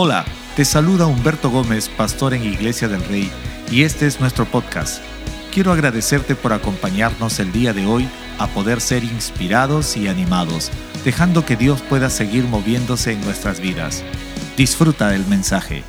Hola, te saluda Humberto Gómez, pastor en Iglesia del Rey, y este es nuestro podcast. Quiero agradecerte por acompañarnos el día de hoy a poder ser inspirados y animados, dejando que Dios pueda seguir moviéndose en nuestras vidas. Disfruta del mensaje.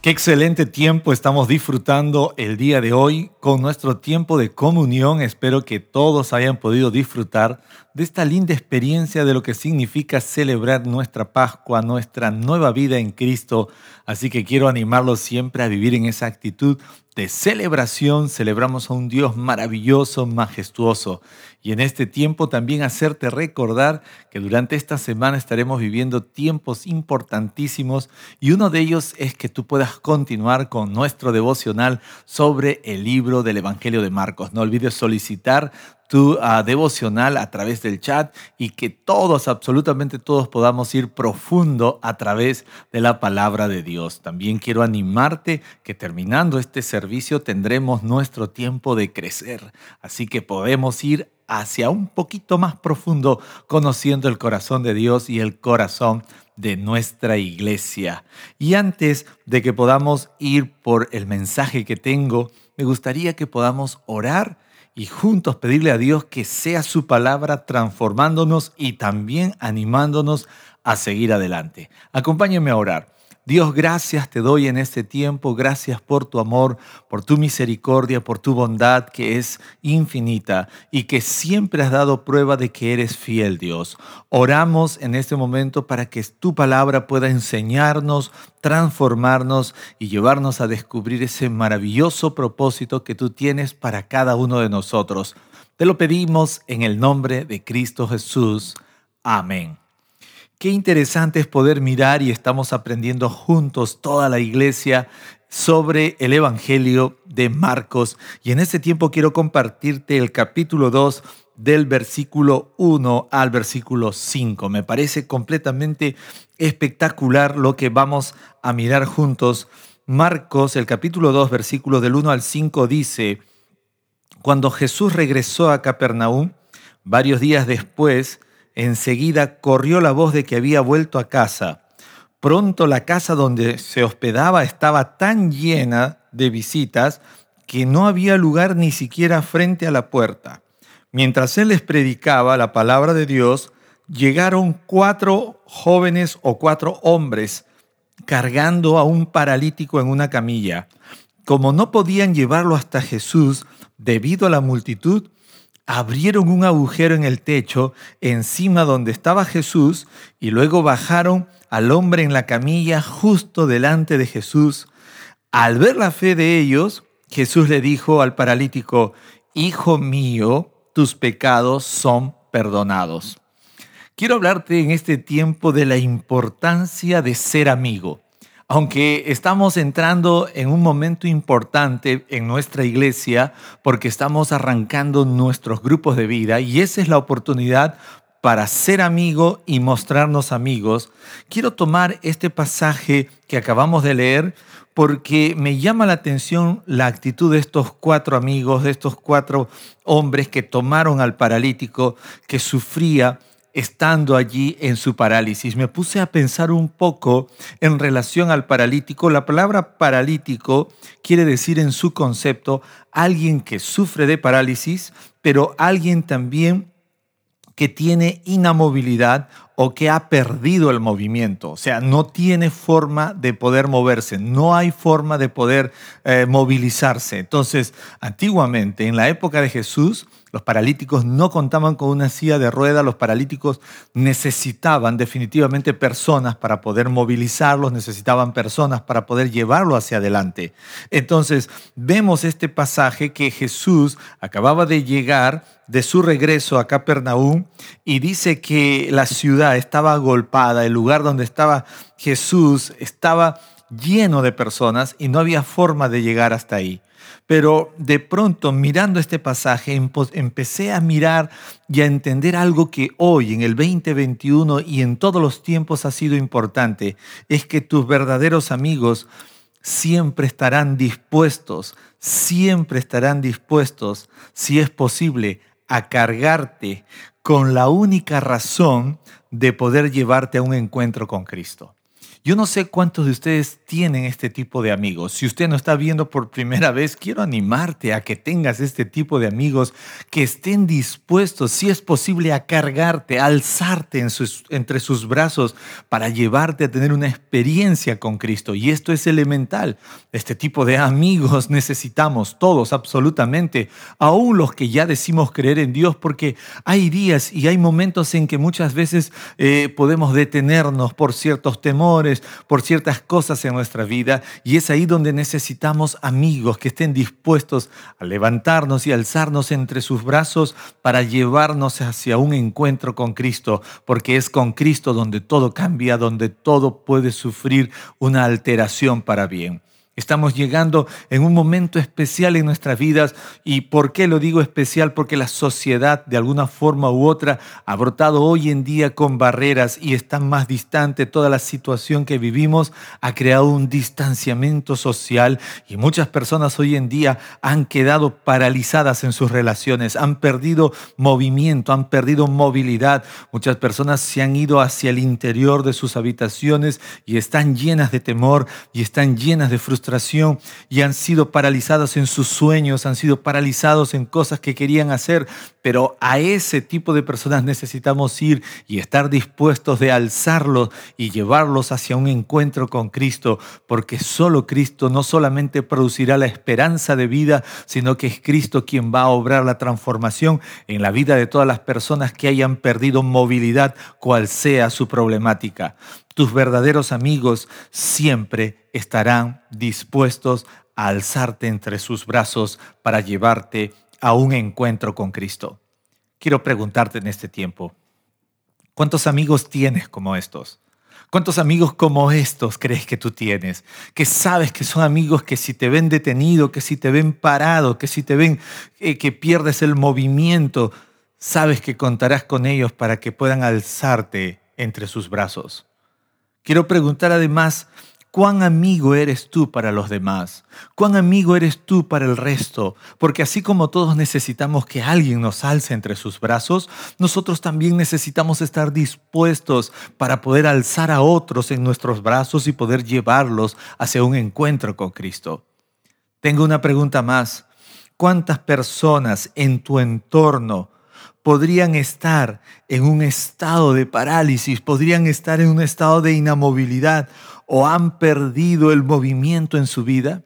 Qué excelente tiempo estamos disfrutando el día de hoy con nuestro tiempo de comunión. Espero que todos hayan podido disfrutar de esta linda experiencia de lo que significa celebrar nuestra Pascua, nuestra nueva vida en Cristo. Así que quiero animarlos siempre a vivir en esa actitud de celebración. Celebramos a un Dios maravilloso, majestuoso. Y en este tiempo también hacerte recordar que durante esta semana estaremos viviendo tiempos importantísimos y uno de ellos es que tú puedas continuar con nuestro devocional sobre el libro del Evangelio de Marcos. No olvides solicitar tu uh, devocional a través del chat y que todos, absolutamente todos, podamos ir profundo a través de la palabra de Dios. También quiero animarte que terminando este servicio tendremos nuestro tiempo de crecer. Así que podemos ir hacia un poquito más profundo, conociendo el corazón de Dios y el corazón de nuestra iglesia. Y antes de que podamos ir por el mensaje que tengo, me gustaría que podamos orar y juntos pedirle a Dios que sea su palabra transformándonos y también animándonos a seguir adelante. Acompáñenme a orar. Dios, gracias te doy en este tiempo, gracias por tu amor, por tu misericordia, por tu bondad que es infinita y que siempre has dado prueba de que eres fiel, Dios. Oramos en este momento para que tu palabra pueda enseñarnos, transformarnos y llevarnos a descubrir ese maravilloso propósito que tú tienes para cada uno de nosotros. Te lo pedimos en el nombre de Cristo Jesús. Amén. Qué interesante es poder mirar y estamos aprendiendo juntos toda la iglesia sobre el Evangelio de Marcos. Y en este tiempo quiero compartirte el capítulo 2 del versículo 1 al versículo 5. Me parece completamente espectacular lo que vamos a mirar juntos. Marcos, el capítulo 2, versículo del 1 al 5 dice, cuando Jesús regresó a Capernaum, varios días después, Enseguida corrió la voz de que había vuelto a casa. Pronto la casa donde se hospedaba estaba tan llena de visitas que no había lugar ni siquiera frente a la puerta. Mientras él les predicaba la palabra de Dios, llegaron cuatro jóvenes o cuatro hombres cargando a un paralítico en una camilla. Como no podían llevarlo hasta Jesús debido a la multitud, abrieron un agujero en el techo encima donde estaba Jesús y luego bajaron al hombre en la camilla justo delante de Jesús. Al ver la fe de ellos, Jesús le dijo al paralítico, Hijo mío, tus pecados son perdonados. Quiero hablarte en este tiempo de la importancia de ser amigo aunque estamos entrando en un momento importante en nuestra iglesia porque estamos arrancando nuestros grupos de vida y esa es la oportunidad para ser amigo y mostrarnos amigos, quiero tomar este pasaje que acabamos de leer porque me llama la atención la actitud de estos cuatro amigos, de estos cuatro hombres que tomaron al paralítico que sufría estando allí en su parálisis. Me puse a pensar un poco en relación al paralítico. La palabra paralítico quiere decir en su concepto alguien que sufre de parálisis, pero alguien también que tiene inamovilidad o que ha perdido el movimiento, o sea, no tiene forma de poder moverse, no hay forma de poder eh, movilizarse. Entonces, antiguamente, en la época de Jesús, los paralíticos no contaban con una silla de rueda, los paralíticos necesitaban definitivamente personas para poder movilizarlos, necesitaban personas para poder llevarlo hacia adelante. Entonces, vemos este pasaje que Jesús acababa de llegar de su regreso a Capernaum y dice que la ciudad estaba agolpada, el lugar donde estaba Jesús estaba lleno de personas y no había forma de llegar hasta ahí. Pero de pronto, mirando este pasaje, empecé a mirar y a entender algo que hoy, en el 2021 y en todos los tiempos ha sido importante, es que tus verdaderos amigos siempre estarán dispuestos, siempre estarán dispuestos, si es posible, a cargarte con la única razón de poder llevarte a un encuentro con Cristo. Yo no sé cuántos de ustedes tienen este tipo de amigos. Si usted no está viendo por primera vez, quiero animarte a que tengas este tipo de amigos que estén dispuestos, si es posible, a cargarte, a alzarte entre sus brazos para llevarte a tener una experiencia con Cristo. Y esto es elemental. Este tipo de amigos necesitamos todos, absolutamente, aún los que ya decimos creer en Dios, porque hay días y hay momentos en que muchas veces eh, podemos detenernos por ciertos temores por ciertas cosas en nuestra vida y es ahí donde necesitamos amigos que estén dispuestos a levantarnos y alzarnos entre sus brazos para llevarnos hacia un encuentro con Cristo, porque es con Cristo donde todo cambia, donde todo puede sufrir una alteración para bien. Estamos llegando en un momento especial en nuestras vidas y ¿por qué lo digo especial? Porque la sociedad de alguna forma u otra ha brotado hoy en día con barreras y está más distante. Toda la situación que vivimos ha creado un distanciamiento social y muchas personas hoy en día han quedado paralizadas en sus relaciones, han perdido movimiento, han perdido movilidad. Muchas personas se han ido hacia el interior de sus habitaciones y están llenas de temor y están llenas de frustración y han sido paralizados en sus sueños, han sido paralizados en cosas que querían hacer, pero a ese tipo de personas necesitamos ir y estar dispuestos de alzarlos y llevarlos hacia un encuentro con Cristo, porque solo Cristo no solamente producirá la esperanza de vida, sino que es Cristo quien va a obrar la transformación en la vida de todas las personas que hayan perdido movilidad, cual sea su problemática. Tus verdaderos amigos siempre estarán dispuestos a alzarte entre sus brazos para llevarte a un encuentro con Cristo. Quiero preguntarte en este tiempo, ¿cuántos amigos tienes como estos? ¿Cuántos amigos como estos crees que tú tienes? Que sabes que son amigos que si te ven detenido, que si te ven parado, que si te ven eh, que pierdes el movimiento, sabes que contarás con ellos para que puedan alzarte entre sus brazos. Quiero preguntar además, ¿cuán amigo eres tú para los demás? ¿Cuán amigo eres tú para el resto? Porque así como todos necesitamos que alguien nos alce entre sus brazos, nosotros también necesitamos estar dispuestos para poder alzar a otros en nuestros brazos y poder llevarlos hacia un encuentro con Cristo. Tengo una pregunta más. ¿Cuántas personas en tu entorno podrían estar en un estado de parálisis, podrían estar en un estado de inamovilidad o han perdido el movimiento en su vida.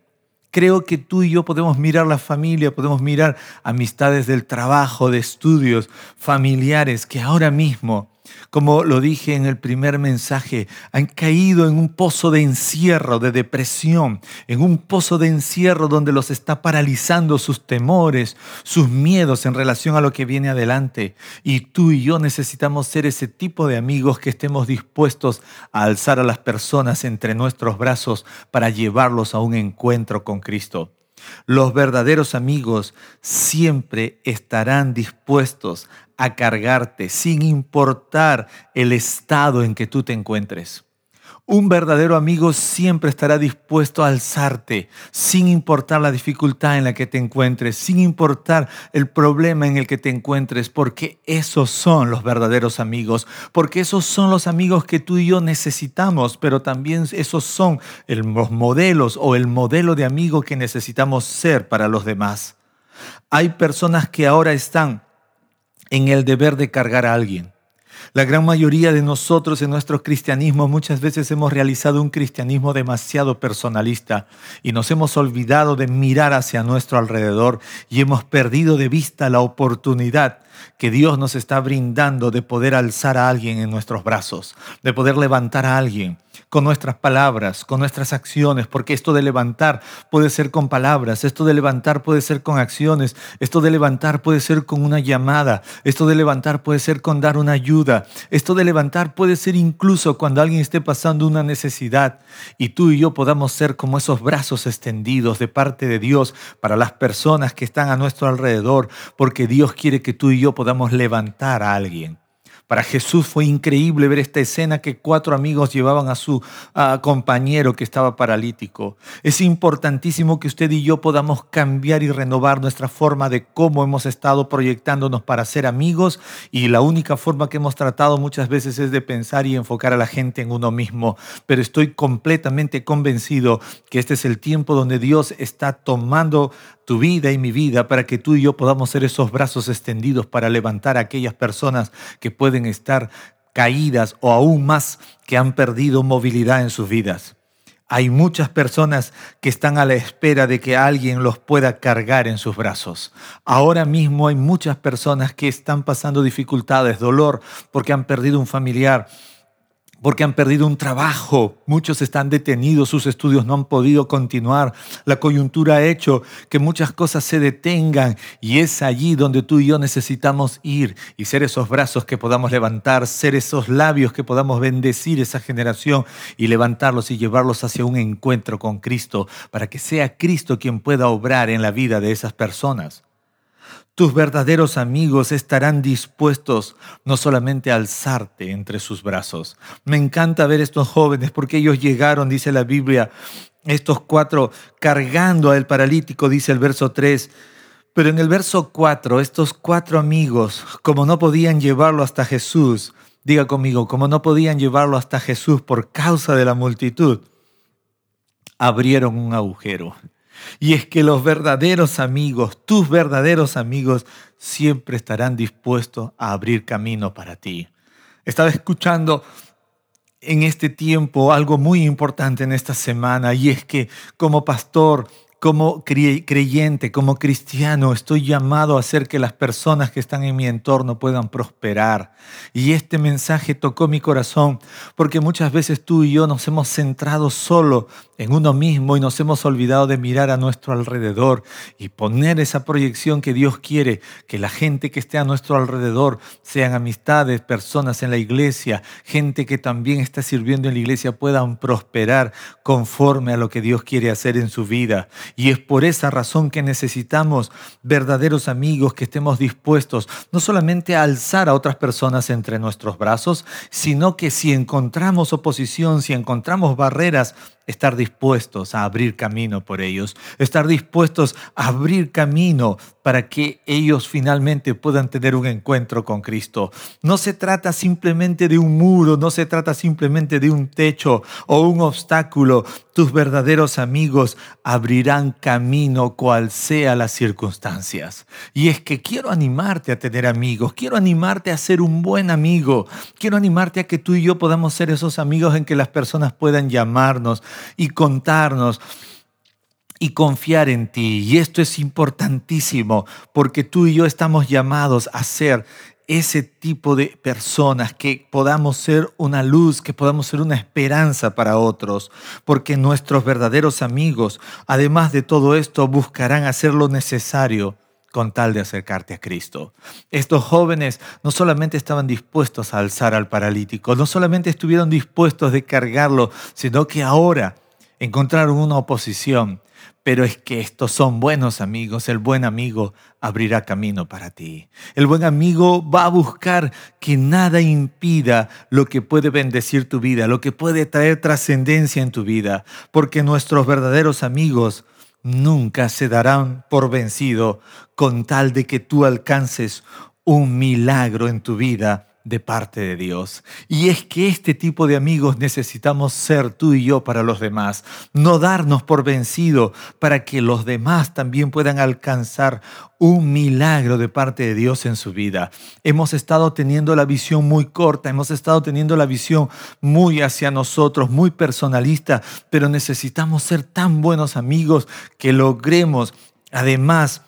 Creo que tú y yo podemos mirar la familia, podemos mirar amistades del trabajo, de estudios, familiares que ahora mismo como lo dije en el primer mensaje, han caído en un pozo de encierro, de depresión, en un pozo de encierro donde los está paralizando sus temores, sus miedos en relación a lo que viene adelante. Y tú y yo necesitamos ser ese tipo de amigos que estemos dispuestos a alzar a las personas entre nuestros brazos para llevarlos a un encuentro con Cristo. Los verdaderos amigos siempre estarán dispuestos a cargarte sin importar el estado en que tú te encuentres. Un verdadero amigo siempre estará dispuesto a alzarte, sin importar la dificultad en la que te encuentres, sin importar el problema en el que te encuentres, porque esos son los verdaderos amigos, porque esos son los amigos que tú y yo necesitamos, pero también esos son los modelos o el modelo de amigo que necesitamos ser para los demás. Hay personas que ahora están en el deber de cargar a alguien. La gran mayoría de nosotros en nuestro cristianismo muchas veces hemos realizado un cristianismo demasiado personalista y nos hemos olvidado de mirar hacia nuestro alrededor y hemos perdido de vista la oportunidad que Dios nos está brindando de poder alzar a alguien en nuestros brazos, de poder levantar a alguien con nuestras palabras, con nuestras acciones, porque esto de levantar puede ser con palabras, esto de levantar puede ser con acciones, esto de levantar puede ser con una llamada, esto de levantar puede ser con dar una ayuda, esto de levantar puede ser incluso cuando alguien esté pasando una necesidad y tú y yo podamos ser como esos brazos extendidos de parte de Dios para las personas que están a nuestro alrededor, porque Dios quiere que tú y yo podamos levantar a alguien. Para Jesús fue increíble ver esta escena que cuatro amigos llevaban a su compañero que estaba paralítico. Es importantísimo que usted y yo podamos cambiar y renovar nuestra forma de cómo hemos estado proyectándonos para ser amigos y la única forma que hemos tratado muchas veces es de pensar y enfocar a la gente en uno mismo. Pero estoy completamente convencido que este es el tiempo donde Dios está tomando tu vida y mi vida para que tú y yo podamos ser esos brazos extendidos para levantar a aquellas personas que estar caídas o aún más que han perdido movilidad en sus vidas. Hay muchas personas que están a la espera de que alguien los pueda cargar en sus brazos. Ahora mismo hay muchas personas que están pasando dificultades, dolor, porque han perdido un familiar, porque han perdido un trabajo, muchos están detenidos, sus estudios no han podido continuar, la coyuntura ha hecho que muchas cosas se detengan y es allí donde tú y yo necesitamos ir y ser esos brazos que podamos levantar, ser esos labios que podamos bendecir esa generación y levantarlos y llevarlos hacia un encuentro con Cristo, para que sea Cristo quien pueda obrar en la vida de esas personas. Tus verdaderos amigos estarán dispuestos no solamente a alzarte entre sus brazos. Me encanta ver estos jóvenes porque ellos llegaron, dice la Biblia, estos cuatro cargando al paralítico, dice el verso 3. Pero en el verso 4, estos cuatro amigos, como no podían llevarlo hasta Jesús, diga conmigo, como no podían llevarlo hasta Jesús por causa de la multitud, abrieron un agujero y es que los verdaderos amigos, tus verdaderos amigos, siempre estarán dispuestos a abrir camino para ti. Estaba escuchando en este tiempo algo muy importante en esta semana y es que como pastor como creyente, como cristiano, estoy llamado a hacer que las personas que están en mi entorno puedan prosperar. Y este mensaje tocó mi corazón porque muchas veces tú y yo nos hemos centrado solo en uno mismo y nos hemos olvidado de mirar a nuestro alrededor y poner esa proyección que Dios quiere, que la gente que esté a nuestro alrededor sean amistades, personas en la iglesia, gente que también está sirviendo en la iglesia puedan prosperar conforme a lo que Dios quiere hacer en su vida. Y es por esa razón que necesitamos verdaderos amigos que estemos dispuestos no solamente a alzar a otras personas entre nuestros brazos, sino que si encontramos oposición, si encontramos barreras, estar dispuestos a abrir camino por ellos, estar dispuestos a abrir camino para que ellos finalmente puedan tener un encuentro con Cristo. No se trata simplemente de un muro, no se trata simplemente de un techo o un obstáculo. Tus verdaderos amigos abrirán camino cual sea las circunstancias. Y es que quiero animarte a tener amigos, quiero animarte a ser un buen amigo, quiero animarte a que tú y yo podamos ser esos amigos en que las personas puedan llamarnos y contarnos y confiar en ti. Y esto es importantísimo porque tú y yo estamos llamados a ser ese tipo de personas, que podamos ser una luz, que podamos ser una esperanza para otros, porque nuestros verdaderos amigos, además de todo esto, buscarán hacer lo necesario con tal de acercarte a Cristo. Estos jóvenes no solamente estaban dispuestos a alzar al paralítico, no solamente estuvieron dispuestos de cargarlo, sino que ahora encontraron una oposición pero es que estos son buenos amigos. El buen amigo abrirá camino para ti. El buen amigo va a buscar que nada impida lo que puede bendecir tu vida, lo que puede traer trascendencia en tu vida. Porque nuestros verdaderos amigos nunca se darán por vencido con tal de que tú alcances un milagro en tu vida de parte de Dios. Y es que este tipo de amigos necesitamos ser tú y yo para los demás, no darnos por vencido para que los demás también puedan alcanzar un milagro de parte de Dios en su vida. Hemos estado teniendo la visión muy corta, hemos estado teniendo la visión muy hacia nosotros, muy personalista, pero necesitamos ser tan buenos amigos que logremos además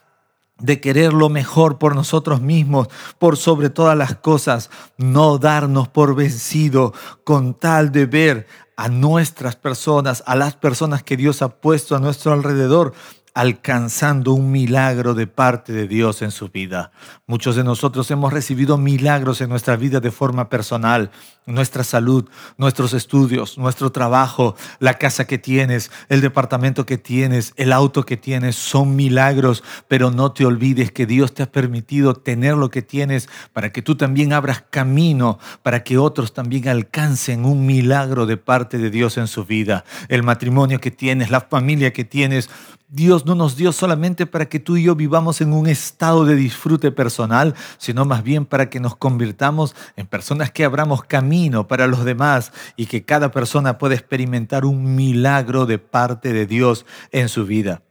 de querer lo mejor por nosotros mismos, por sobre todas las cosas, no darnos por vencido con tal de ver a nuestras personas, a las personas que Dios ha puesto a nuestro alrededor, alcanzando un milagro de parte de Dios en su vida. Muchos de nosotros hemos recibido milagros en nuestra vida de forma personal, nuestra salud, nuestros estudios, nuestro trabajo, la casa que tienes, el departamento que tienes, el auto que tienes, son milagros, pero no te olvides que Dios te ha permitido tener lo que tienes para que tú también abras camino, para que otros también alcancen un milagro de parte de Dios en su vida. El matrimonio que tienes, la familia que tienes, Dios no nos dio solamente para que tú y yo vivamos en un estado de disfrute personal, sino más bien para que nos convirtamos en personas que abramos camino para los demás y que cada persona pueda experimentar un milagro de parte de Dios en su vida.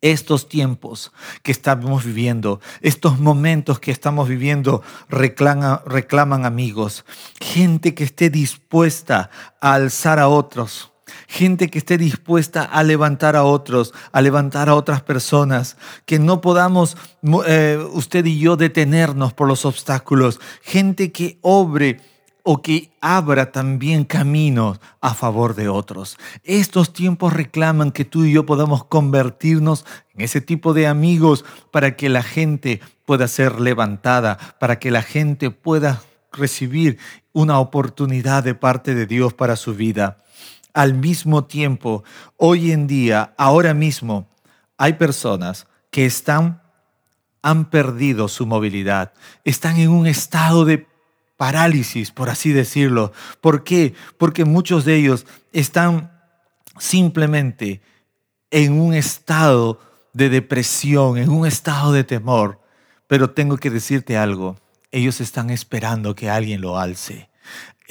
Estos tiempos que estamos viviendo, estos momentos que estamos viviendo, reclaman, amigos, gente que esté dispuesta a alzar a otros, gente que esté dispuesta a levantar a otros, a levantar a otras personas, que no podamos eh, usted y yo detenernos por los obstáculos, gente que obre o que abra también caminos a favor de otros. Estos tiempos reclaman que tú y yo podamos convertirnos en ese tipo de amigos para que la gente pueda ser levantada, para que la gente pueda recibir una oportunidad de parte de Dios para su vida al mismo tiempo, hoy en día, ahora mismo, hay personas que están, han perdido su movilidad, están en un estado de parálisis, por así decirlo. ¿Por qué? Porque muchos de ellos están simplemente en un estado de depresión, en un estado de temor. Pero tengo que decirte algo, ellos están esperando que alguien lo alce.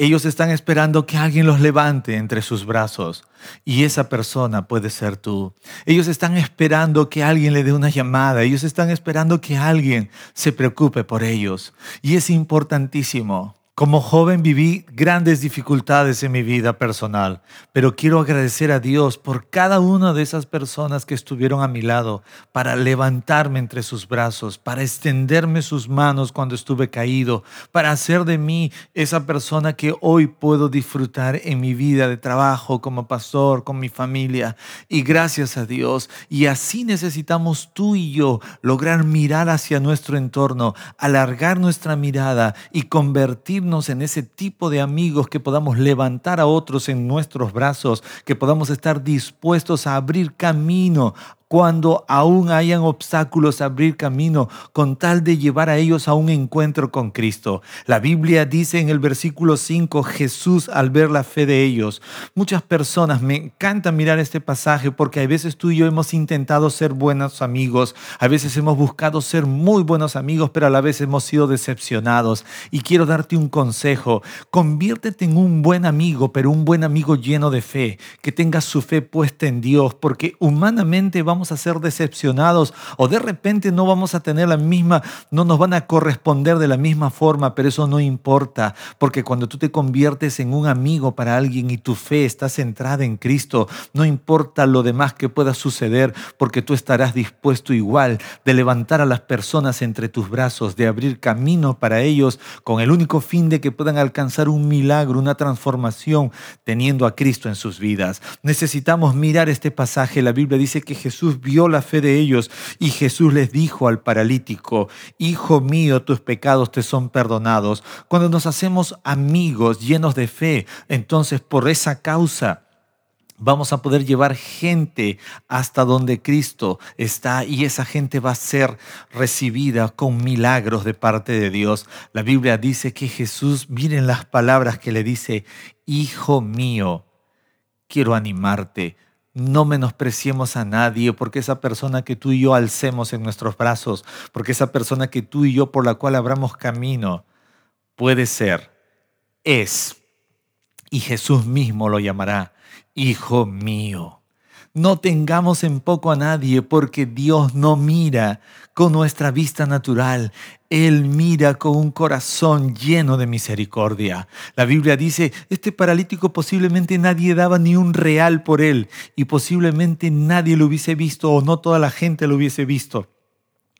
Ellos están esperando que alguien los levante entre sus brazos y esa persona puede ser tú. Ellos están esperando que alguien le dé una llamada. Ellos están esperando que alguien se preocupe por ellos. Y es importantísimo como joven viví grandes dificultades en mi vida personal, pero quiero agradecer a Dios por cada una de esas personas que estuvieron a mi lado para levantarme entre sus brazos, para extenderme sus manos cuando estuve caído, para hacer de mí esa persona que hoy puedo disfrutar en mi vida de trabajo como pastor, con mi familia. Y gracias a Dios. Y así necesitamos tú y yo lograr mirar hacia nuestro entorno, alargar nuestra mirada y convertirnos en ese tipo de amigos que podamos levantar a otros en nuestros brazos, que podamos estar dispuestos a abrir camino cuando aún hayan obstáculos, abrir camino con tal de llevar a ellos a un encuentro con Cristo. La Biblia dice en el versículo 5, Jesús al ver la fe de ellos. Muchas personas, me encanta mirar este pasaje porque a veces tú y yo hemos intentado ser buenos amigos, a veces hemos buscado ser muy buenos amigos, pero a la vez hemos sido decepcionados. Y quiero darte un consejo, conviértete en un buen amigo, pero un buen amigo lleno de fe, que tenga su fe puesta en Dios, porque humanamente vamos a ser decepcionados o de repente no vamos a tener la misma, no nos van a corresponder de la misma forma, pero eso no importa, porque cuando tú te conviertes en un amigo para alguien y tu fe está centrada en Cristo, no importa lo demás que pueda suceder, porque tú estarás dispuesto igual de levantar a las personas entre tus brazos, de abrir camino para ellos con el único fin de que puedan alcanzar un milagro, una transformación, teniendo a Cristo en sus vidas. Necesitamos mirar este pasaje. La Biblia dice que Jesús vio la fe de ellos y Jesús les dijo al paralítico, Hijo mío, tus pecados te son perdonados. Cuando nos hacemos amigos llenos de fe, entonces por esa causa vamos a poder llevar gente hasta donde Cristo está y esa gente va a ser recibida con milagros de parte de Dios. La Biblia dice que Jesús, miren las palabras que le dice, Hijo mío, quiero animarte no menospreciemos a nadie, porque esa persona que tú y yo alcemos en nuestros brazos, porque esa persona que tú y yo por la cual abramos camino, puede ser, es, y Jesús mismo lo llamará, Hijo mío. No tengamos en poco a nadie porque Dios no mira con nuestra vista natural. Él mira con un corazón lleno de misericordia. La Biblia dice, este paralítico posiblemente nadie daba ni un real por él y posiblemente nadie lo hubiese visto o no toda la gente lo hubiese visto.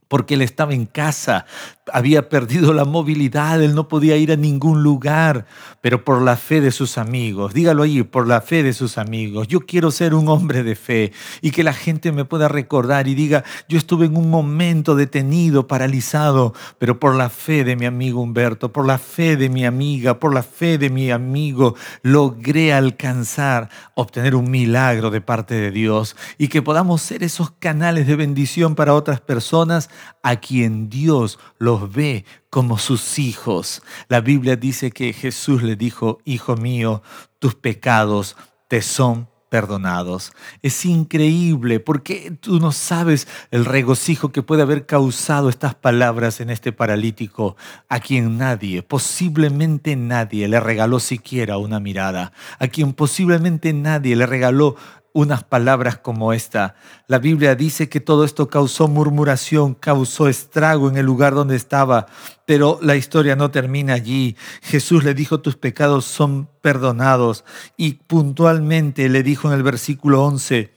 Porque él estaba en casa, había perdido la movilidad, él no podía ir a ningún lugar, pero por la fe de sus amigos, dígalo ahí, por la fe de sus amigos, yo quiero ser un hombre de fe y que la gente me pueda recordar y diga, yo estuve en un momento detenido, paralizado, pero por la fe de mi amigo Humberto, por la fe de mi amiga, por la fe de mi amigo, logré alcanzar, obtener un milagro de parte de Dios y que podamos ser esos canales de bendición para otras personas a quien Dios los ve como sus hijos. La Biblia dice que Jesús le dijo, Hijo mío, tus pecados te son perdonados. Es increíble porque tú no sabes el regocijo que puede haber causado estas palabras en este paralítico, a quien nadie, posiblemente nadie, le regaló siquiera una mirada, a quien posiblemente nadie le regaló unas palabras como esta. La Biblia dice que todo esto causó murmuración, causó estrago en el lugar donde estaba, pero la historia no termina allí. Jesús le dijo, tus pecados son perdonados y puntualmente le dijo en el versículo 11,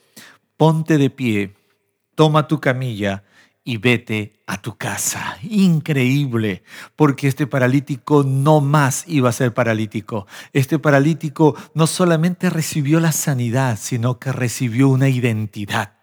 ponte de pie, toma tu camilla y vete a tu casa. Increíble, porque este paralítico no más iba a ser paralítico. Este paralítico no solamente recibió la sanidad, sino que recibió una identidad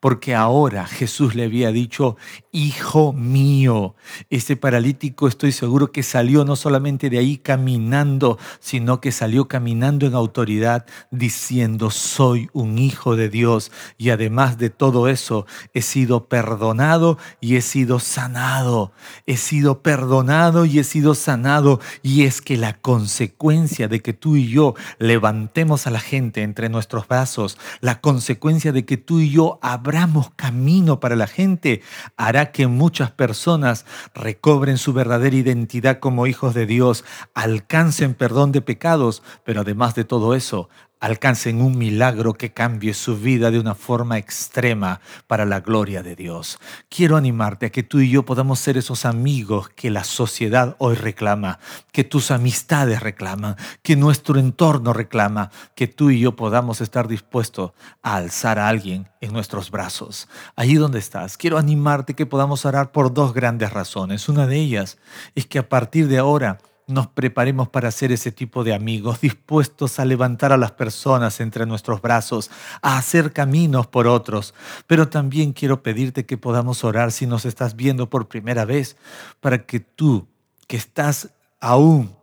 porque ahora Jesús le había dicho, Hijo mío, ese paralítico estoy seguro que salió no solamente de ahí caminando, sino que salió caminando en autoridad diciendo, soy un hijo de Dios y además de todo eso, he sido perdonado y he sido sanado. He sido perdonado y he sido sanado y es que la consecuencia de que tú y yo levantemos a la gente entre nuestros brazos, la consecuencia de que tú y yo abramos camino para la gente, hará que muchas personas recobren su verdadera identidad como hijos de Dios, alcancen perdón de pecados, pero además de todo eso, alcancen un milagro que cambie su vida de una forma extrema para la gloria de Dios. Quiero animarte a que tú y yo podamos ser esos amigos que la sociedad hoy reclama, que tus amistades reclaman, que nuestro entorno reclama, que tú y yo podamos estar dispuestos a alzar a alguien en nuestros brazos. Allí donde estás, quiero animarte que podamos orar por dos grandes razones. Una de ellas es que a partir de ahora, nos preparemos para ser ese tipo de amigos, dispuestos a levantar a las personas entre nuestros brazos, a hacer caminos por otros. Pero también quiero pedirte que podamos orar si nos estás viendo por primera vez, para que tú, que estás aún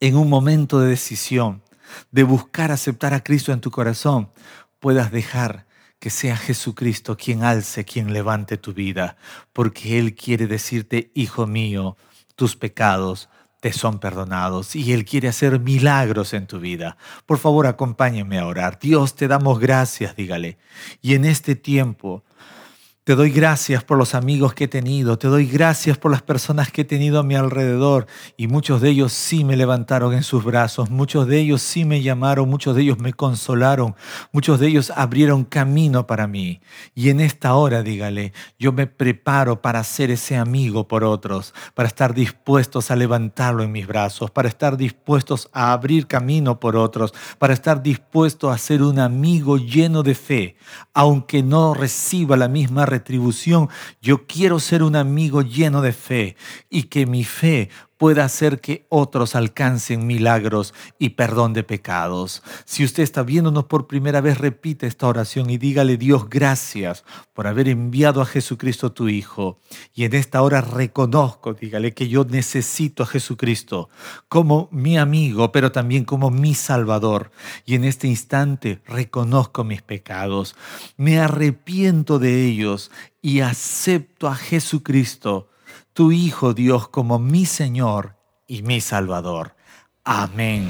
en un momento de decisión, de buscar aceptar a Cristo en tu corazón, puedas dejar que sea Jesucristo quien alce, quien levante tu vida, porque Él quiere decirte, hijo mío, tus pecados te son perdonados y Él quiere hacer milagros en tu vida. Por favor, acompáñenme a orar. Dios, te damos gracias, dígale. Y en este tiempo te doy gracias por los amigos que he tenido, te doy gracias por las personas que he tenido a mi alrededor y muchos de ellos sí me levantaron en sus brazos, muchos de ellos sí me llamaron, muchos de ellos me consolaron, muchos de ellos abrieron camino para mí. Y en esta hora, dígale, yo me preparo para ser ese amigo por otros, para estar dispuestos a levantarlo en mis brazos, para estar dispuestos a abrir camino por otros, para estar dispuestos a ser un amigo lleno de fe, aunque no reciba la misma retribución. Yo quiero ser un amigo lleno de fe y que mi fe pueda hacer que otros alcancen milagros y perdón de pecados. Si usted está viéndonos por primera vez, repite esta oración y dígale Dios gracias por haber enviado a Jesucristo tu Hijo. Y en esta hora reconozco, dígale que yo necesito a Jesucristo como mi amigo, pero también como mi Salvador. Y en este instante reconozco mis pecados, me arrepiento de ellos y acepto a Jesucristo tu Hijo Dios como mi Señor y mi Salvador. Amén.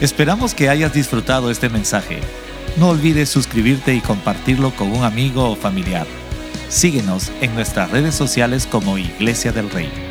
Esperamos que hayas disfrutado este mensaje. No olvides suscribirte y compartirlo con un amigo o familiar. Síguenos en nuestras redes sociales como Iglesia del Rey.